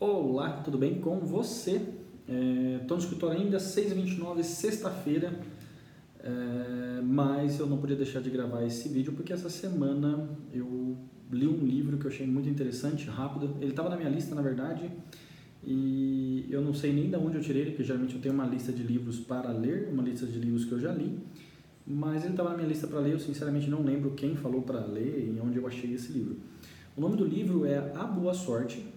Olá, tudo bem com você? Estou é, no escritório ainda, 6h29, sexta-feira, é, mas eu não podia deixar de gravar esse vídeo porque essa semana eu li um livro que eu achei muito interessante, rápido. Ele estava na minha lista, na verdade, e eu não sei nem de onde eu tirei ele, porque geralmente eu tenho uma lista de livros para ler, uma lista de livros que eu já li, mas ele estava na minha lista para ler, eu sinceramente não lembro quem falou para ler e onde eu achei esse livro. O nome do livro é A Boa Sorte,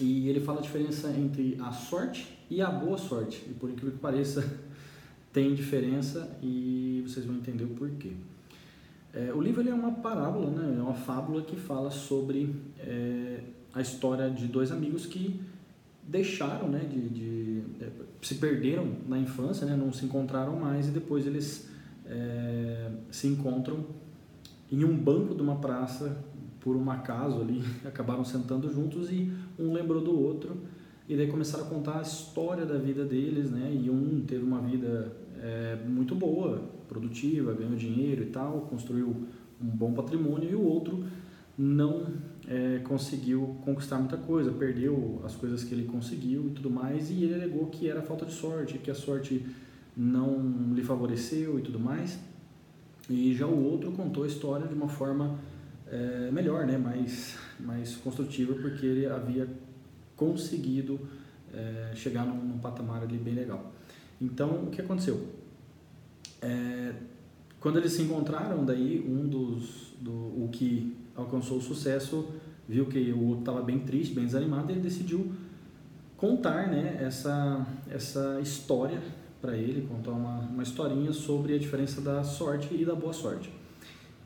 e ele fala a diferença entre a sorte e a boa sorte. E por incrível que pareça, tem diferença e vocês vão entender o porquê. É, o livro é uma parábola, né? é uma fábula que fala sobre é, a história de dois amigos que deixaram, né, de, de é, se perderam na infância, né, não se encontraram mais e depois eles é, se encontram em um banco de uma praça por um acaso ali, acabaram sentando juntos e um lembrou do outro e daí começaram a contar a história da vida deles, né? E um teve uma vida é, muito boa, produtiva, ganhou dinheiro e tal, construiu um bom patrimônio e o outro não é, conseguiu conquistar muita coisa, perdeu as coisas que ele conseguiu e tudo mais, e ele alegou que era falta de sorte, que a sorte não lhe favoreceu e tudo mais. E já o outro contou a história de uma forma é, melhor, né? mais, mais construtiva, porque ele havia conseguido é, chegar num, num, patamar ali bem legal. Então, o que aconteceu? É, quando eles se encontraram, daí um dos do, o que alcançou o sucesso viu que o outro estava bem triste, bem desanimado, e ele decidiu contar né, essa, essa história para ele, contar uma, uma historinha sobre a diferença da sorte e da boa sorte.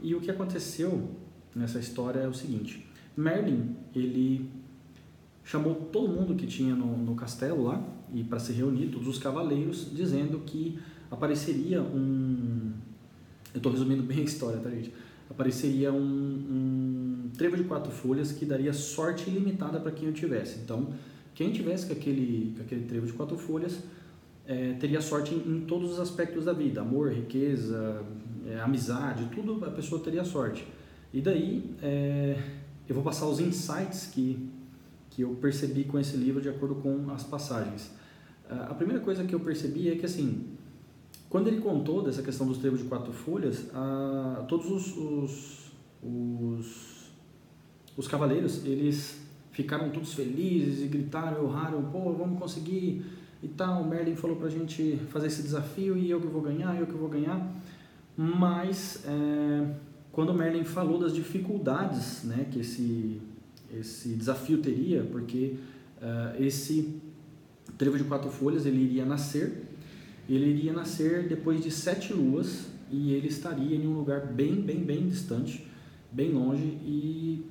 E o que aconteceu nessa história é o seguinte: Merlin ele chamou todo mundo que tinha no, no castelo lá e para se reunir todos os cavaleiros, dizendo que apareceria um, eu estou resumindo bem a história, tá gente? Apareceria um, um trevo de quatro folhas que daria sorte ilimitada para quem o tivesse. Então, quem tivesse com aquele, com aquele trevo de quatro folhas é, teria sorte em, em, todos os aspectos da vida, amor, riqueza, é, amizade, tudo a pessoa teria sorte. E daí é, eu vou passar os insights que, que eu percebi com esse livro de acordo com as passagens. A primeira coisa que eu percebi é que assim, quando ele contou dessa questão dos trevos de quatro folhas, a, todos os, os, os, os cavaleiros, eles ficaram todos felizes e gritaram, urraram, pô, vamos conseguir e tal. O Merlin falou pra gente fazer esse desafio e eu que vou ganhar, eu que vou ganhar. Mas é, quando Merlin falou das dificuldades né, que esse, esse desafio teria, porque uh, esse trevo de quatro folhas ele iria nascer, ele iria nascer depois de sete luas e ele estaria em um lugar bem, bem, bem distante, bem longe e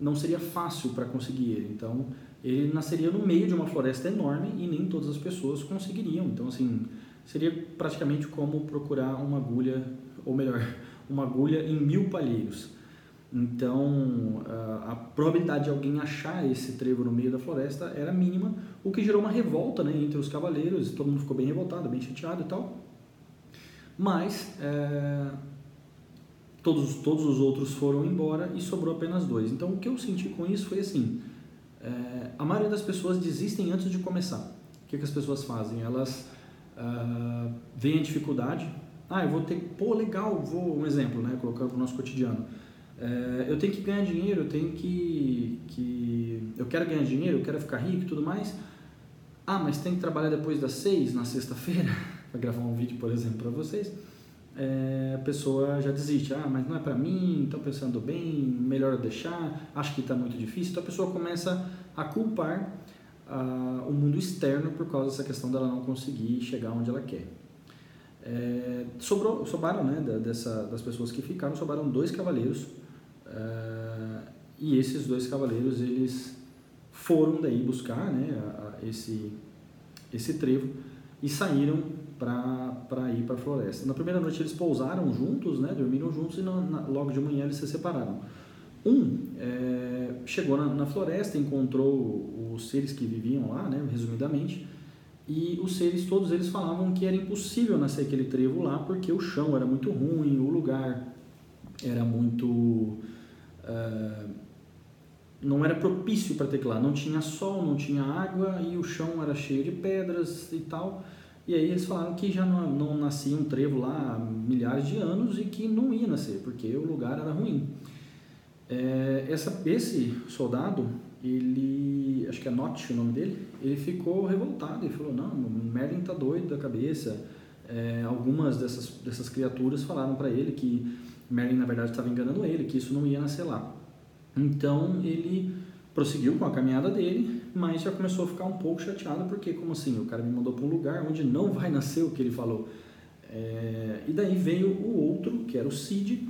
não seria fácil para conseguir ele. Então, ele nasceria no meio de uma floresta enorme e nem todas as pessoas conseguiriam. Então, assim, seria praticamente como procurar uma agulha, ou melhor, uma agulha em mil palheiros. Então, a probabilidade de alguém achar esse trevo no meio da floresta era mínima, o que gerou uma revolta né, entre os cavaleiros, todo mundo ficou bem revoltado, bem chateado e tal. Mas, é, todos, todos os outros foram embora e sobrou apenas dois. Então, o que eu senti com isso foi assim: é, a maioria das pessoas desistem antes de começar. O que, que as pessoas fazem? Elas uh, veem a dificuldade, ah, eu vou ter, pô, legal, vou, um exemplo, né, colocando no nosso cotidiano. É, eu tenho que ganhar dinheiro, eu tenho que, que, eu quero ganhar dinheiro, eu quero ficar rico e tudo mais. Ah, mas tem que trabalhar depois das seis, na sexta-feira, para gravar um vídeo, por exemplo, para vocês. É, a pessoa já desiste, ah, mas não é para mim, estou pensando bem, melhor deixar, acho que está muito difícil. Então a pessoa começa a culpar ah, o mundo externo por causa dessa questão dela não conseguir chegar onde ela quer. É, sobrou, sobraram, né, dessa, das pessoas que ficaram, sobraram dois cavaleiros é, e esses dois cavaleiros eles foram daí buscar né, a, a esse, esse trevo e saíram para ir para a floresta. Na primeira noite eles pousaram juntos, né, dormiram juntos e na, na, logo de manhã eles se separaram. Um é, chegou na, na, floresta, encontrou os seres que viviam lá, né, resumidamente, e os seres, todos eles falavam que era impossível nascer aquele trevo lá porque o chão era muito ruim, o lugar era muito uh, não era propício para teclar, não tinha sol, não tinha água e o chão era cheio de pedras e tal. E aí eles falaram que já não, não nascia um trevo lá há milhares de anos e que não ia nascer, porque o lugar era ruim. É, essa, esse soldado, ele, acho que é Notch o nome dele, ele ficou revoltado e falou, não, Merlin tá doido da cabeça. É, algumas dessas, dessas criaturas falaram para ele que Merlin na verdade estava enganando ele, que isso não ia nascer lá. Então ele prosseguiu com a caminhada dele, mas já começou a ficar um pouco chateado porque como assim, o cara me mandou para um lugar onde não vai nascer o que ele falou. É, e daí veio o outro, que era o Cid,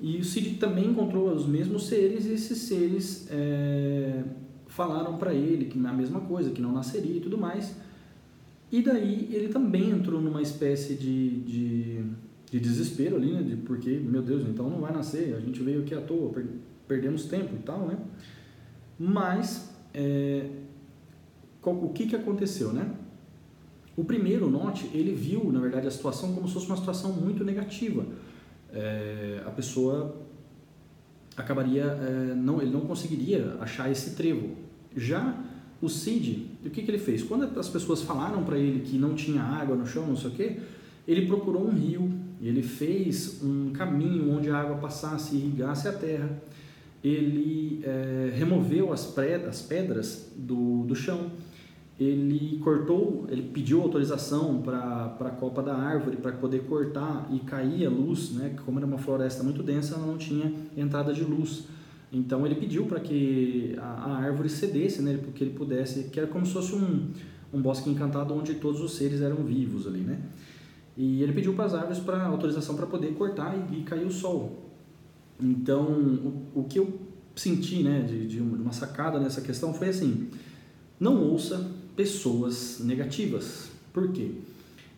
e o Cid também encontrou os mesmos seres e esses seres é, falaram para ele que a mesma coisa, que não nasceria e tudo mais. E daí ele também entrou numa espécie de, de, de desespero ali, né? De porque, meu Deus, então não vai nascer, a gente veio aqui à toa, per, perdemos tempo e tal, né? Mas, é, qual, o que, que aconteceu, né? O primeiro, note, ele viu, na verdade, a situação como se fosse uma situação muito negativa é, a pessoa acabaria, é, não, ele não conseguiria achar esse trevo. Já o Cid, o que, que ele fez? Quando as pessoas falaram para ele que não tinha água no chão, não sei o que, ele procurou um rio, ele fez um caminho onde a água passasse e irrigasse a terra, ele é, removeu as, as pedras do, do chão, ele cortou, ele pediu autorização para a copa da árvore para poder cortar e cair a luz, né? Como era uma floresta muito densa, ela não tinha entrada de luz. Então ele pediu para que a, a, árvore cedesse, né? Porque ele pudesse, que era como se fosse um, um bosque encantado onde todos os seres eram vivos ali, né? E ele pediu para as árvores para autorização para poder cortar e, e, cair o sol. Então o, o que eu senti, né, de, de uma sacada nessa questão foi assim: não ouça pessoas negativas. Por quê?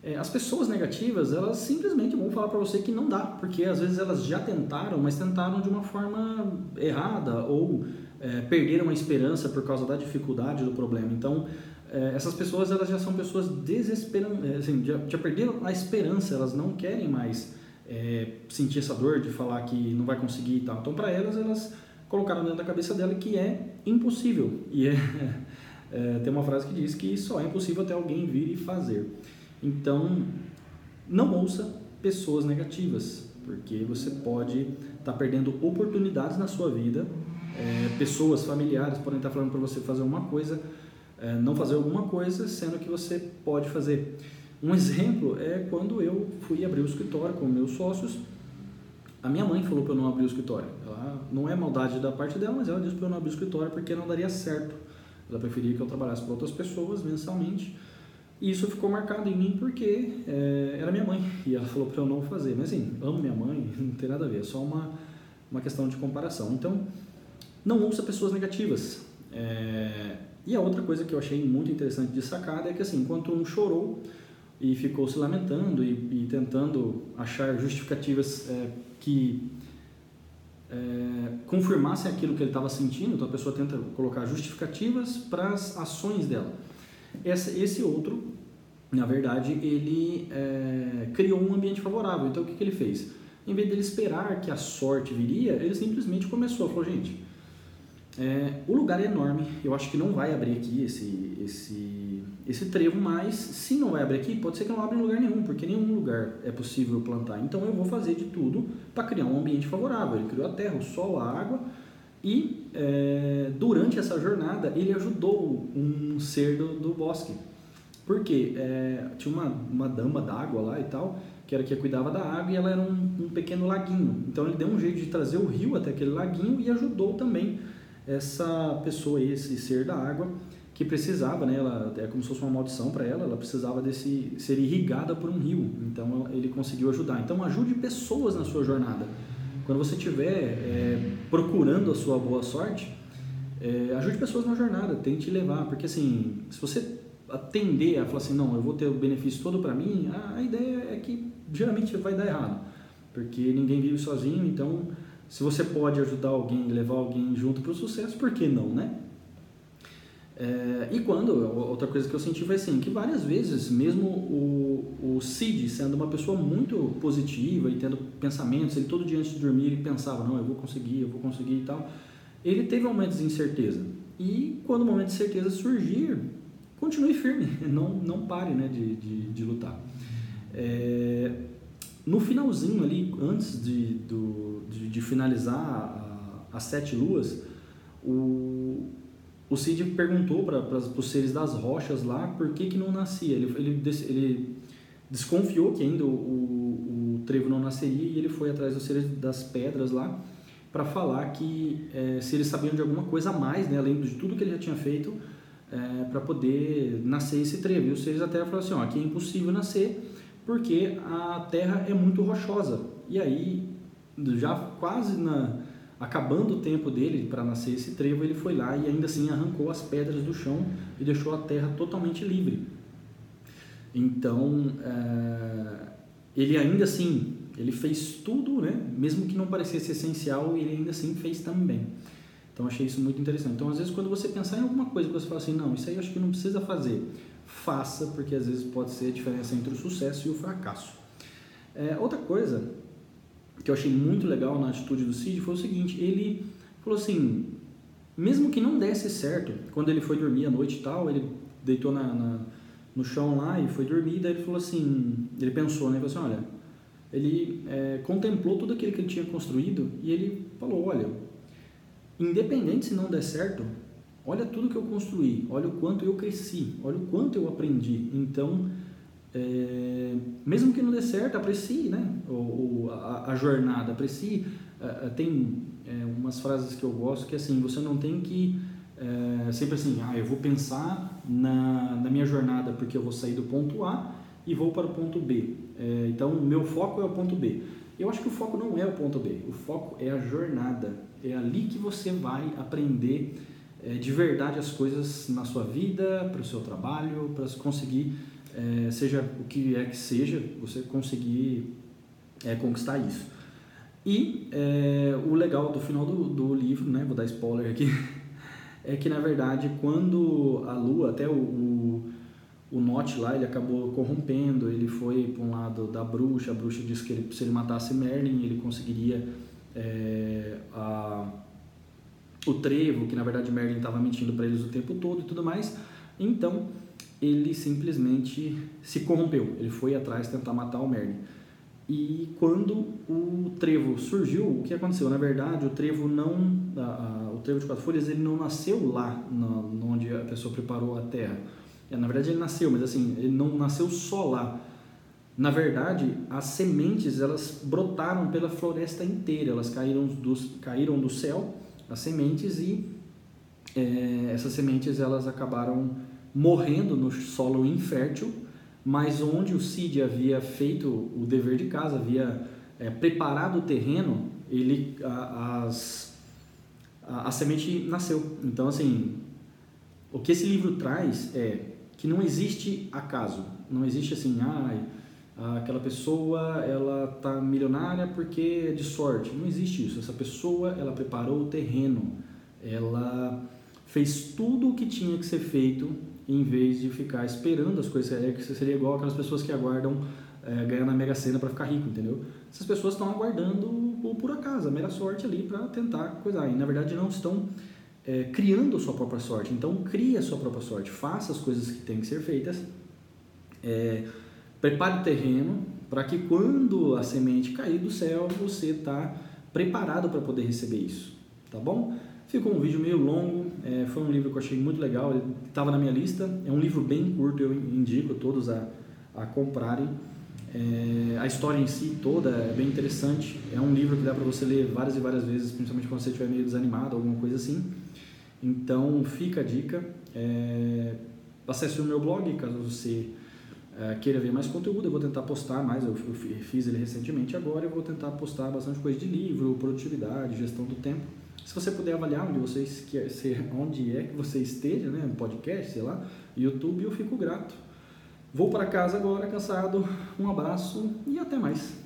É, as pessoas negativas, elas simplesmente vão falar para você que não dá, porque às vezes elas já tentaram, mas tentaram de uma forma errada ou é, perderam a esperança por causa da dificuldade do problema. Então, é, essas pessoas elas já são pessoas desesperançadas, é, assim, já, já, perderam a esperança, elas não querem mais é, sentir essa dor de falar que não vai conseguir e tal. Então, para elas, elas colocaram dentro da cabeça dela que é impossível. E é é, tem uma frase que diz que só é impossível até alguém vir e fazer. Então, não ouça pessoas negativas, porque você pode estar tá perdendo oportunidades na sua vida. É, pessoas familiares podem estar tá falando para você fazer uma coisa, é, não fazer alguma coisa, sendo que você pode fazer. Um exemplo é quando eu fui abrir o escritório com meus sócios. A minha mãe falou para eu não abrir o escritório. Ela não é maldade da parte dela, mas ela disse para eu não abrir o escritório porque não daria certo ela preferia que eu trabalhasse para outras pessoas mensalmente. E isso ficou marcado em mim porque é, era minha mãe e ela falou para eu não fazer. Mas assim, amo minha mãe, não tem nada a ver, é só uma, uma questão de comparação. Então, não ouça pessoas negativas. É, e a outra coisa que eu achei muito interessante de sacada é que assim, enquanto um chorou e ficou se lamentando e, e tentando achar justificativas é, que é, confirmassem aquilo que ele estava sentindo, então a pessoa tenta colocar justificativas para as ações dela. Esse, esse outro, na verdade, ele é, criou um ambiente favorável. Então o que, que ele fez? Em vez dele esperar que a sorte viria, ele simplesmente começou, falou, gente, é, o lugar é enorme, eu acho que não vai abrir aqui esse, esse, esse trevo, mas se não vai abrir aqui, pode ser que não abra em lugar nenhum, porque nenhum lugar é possível plantar. Então eu vou fazer de tudo para criar um ambiente favorável. Ele criou a terra, o sol, a água e é, durante essa jornada ele ajudou um ser do, do bosque. Porque é, tinha uma, uma dama d'água lá e tal, que era que cuidava da água e ela era um, um pequeno laguinho. Então ele deu um jeito de trazer o rio até aquele laguinho e ajudou também essa pessoa, esse ser da água, que precisava, né, ela, é como se fosse uma maldição para ela, ela precisava desse ser irrigada por um rio. Então ele conseguiu ajudar. Então ajude pessoas na sua jornada. Quando você estiver é, procurando a sua boa sorte, é, ajude pessoas na jornada, tente levar, porque assim, se você atender a falar assim, não, eu vou ter o benefício todo para mim, a, a ideia é que geralmente vai dar errado, porque ninguém vive sozinho, então se você pode ajudar alguém, levar alguém junto para o sucesso, por que não, né? É, e quando, outra coisa que eu senti foi assim, que várias vezes, mesmo o, o Cid sendo uma pessoa muito positiva e tendo pensamentos, ele todo dia antes de dormir ele pensava, não, eu vou conseguir, eu vou conseguir e tal, ele teve momentos de incerteza. E quando o momento de certeza surgir, continue firme, não, não pare né, de, de, de lutar. É, no finalzinho ali, antes de, do, de, de finalizar as sete luas, o, o Cid perguntou para os seres das rochas lá por que, que não nascia. Ele, ele, ele desconfiou que ainda o, o, o, trevo não nasceria e ele foi atrás dos seres das pedras lá para falar que é, se eles sabiam de alguma coisa a mais, né, além de tudo que ele já tinha feito, é, para poder nascer esse trevo. E os seres terra falaram assim: ó, aqui é impossível nascer porque a terra é muito rochosa. E aí, já quase na acabando o tempo dele para nascer esse trevo, ele foi lá e ainda assim arrancou as pedras do chão e deixou a terra totalmente livre. Então, é, ele ainda assim, ele fez tudo, né? mesmo que não parecesse essencial, ele ainda assim fez também. Então, achei isso muito interessante. Então, às vezes, quando você pensar em alguma coisa você fala assim, não, isso aí eu acho que não precisa fazer, faça, porque às vezes pode ser a diferença entre o sucesso e o fracasso. É, outra coisa que eu achei muito legal na atitude do Cid foi o seguinte, ele falou assim, mesmo que não desse certo, quando ele foi dormir à noite e tal, ele deitou na, na, no chão lá e foi dormir, daí ele falou assim, ele pensou, né, ele falou assim, olha, ele é, contemplou tudo aquilo que ele tinha construído e ele falou, olha, independente se não der certo, olha tudo que eu construí, olha o quanto eu cresci, olha o quanto eu aprendi, então é, mesmo que não dê certo, aprecie né? o, a, a, jornada, aprecie. Uh, tem é, umas frases que eu gosto que é assim, você não tem que é, sempre assim, ah, eu vou pensar na, na minha jornada porque eu vou sair do ponto A e vou para o ponto B. É, então, meu foco é o ponto B. Eu acho que o foco não é o ponto B, o foco é a jornada. É ali que você vai aprender é, de verdade as coisas na sua vida, para o seu trabalho, para conseguir é, seja o que é que seja, você conseguir é, conquistar isso. E é, o legal do final do, do livro, né, vou dar spoiler aqui, é que na verdade quando a lua, até o, o, o Note lá, ele acabou corrompendo, ele foi para um lado da bruxa, a bruxa disse que ele, se ele matasse Merlin, ele conseguiria é, a, o trevo, que na verdade Merlin estava mentindo para eles o tempo todo e tudo mais. Então, ele simplesmente se corrompeu. Ele foi atrás tentar matar o Merlin. E quando o trevo surgiu, o que aconteceu? Na verdade, o trevo não, a, a, o trevo de quatro folhas, ele não nasceu lá, no, onde a pessoa preparou a terra. É, na verdade, ele nasceu, mas assim, ele não nasceu só lá. Na verdade, as sementes elas brotaram pela floresta inteira. Elas caíram do, caíram do céu, as sementes e é, essas sementes elas acabaram morrendo no solo infértil, mas onde o Cid havia feito o dever de casa, havia é, preparado o terreno, ele a, as, a, a semente nasceu. Então, assim, o que esse livro traz é que não existe acaso, não existe assim, ah, aquela pessoa ela tá milionária porque é de sorte. Não existe isso. Essa pessoa ela preparou o terreno, ela fez tudo o que tinha que ser feito em vez de ficar esperando as coisas. É que seria igual aquelas pessoas que aguardam é, ganhar na Mega Sena para ficar rico, entendeu? Essas pessoas estão aguardando o por acaso, a mera sorte ali para tentar coisar. E na verdade não estão é, criando a sua própria sorte. Então crie a sua própria sorte, faça as coisas que têm que ser feitas, é, prepare o terreno para que quando a semente cair do céu você está preparado para poder receber isso, tá bom? Ficou um vídeo meio longo, é, foi um livro que eu achei muito legal, estava na minha lista. É um livro bem curto, eu indico todos a, a comprarem. É, a história em si toda é bem interessante. É um livro que dá para você ler várias e várias vezes, principalmente quando você estiver meio desanimado, alguma coisa assim. Então fica a dica. É, acesse o meu blog caso você é, queira ver mais conteúdo. Eu vou tentar postar mais. Eu, eu fiz ele recentemente agora. Eu vou tentar postar bastante coisa de livro, produtividade, gestão do tempo. Se você puder avaliar onde, vocês, onde é que você esteja, né, podcast, sei lá, YouTube, eu fico grato. Vou para casa agora, cansado. Um abraço e até mais.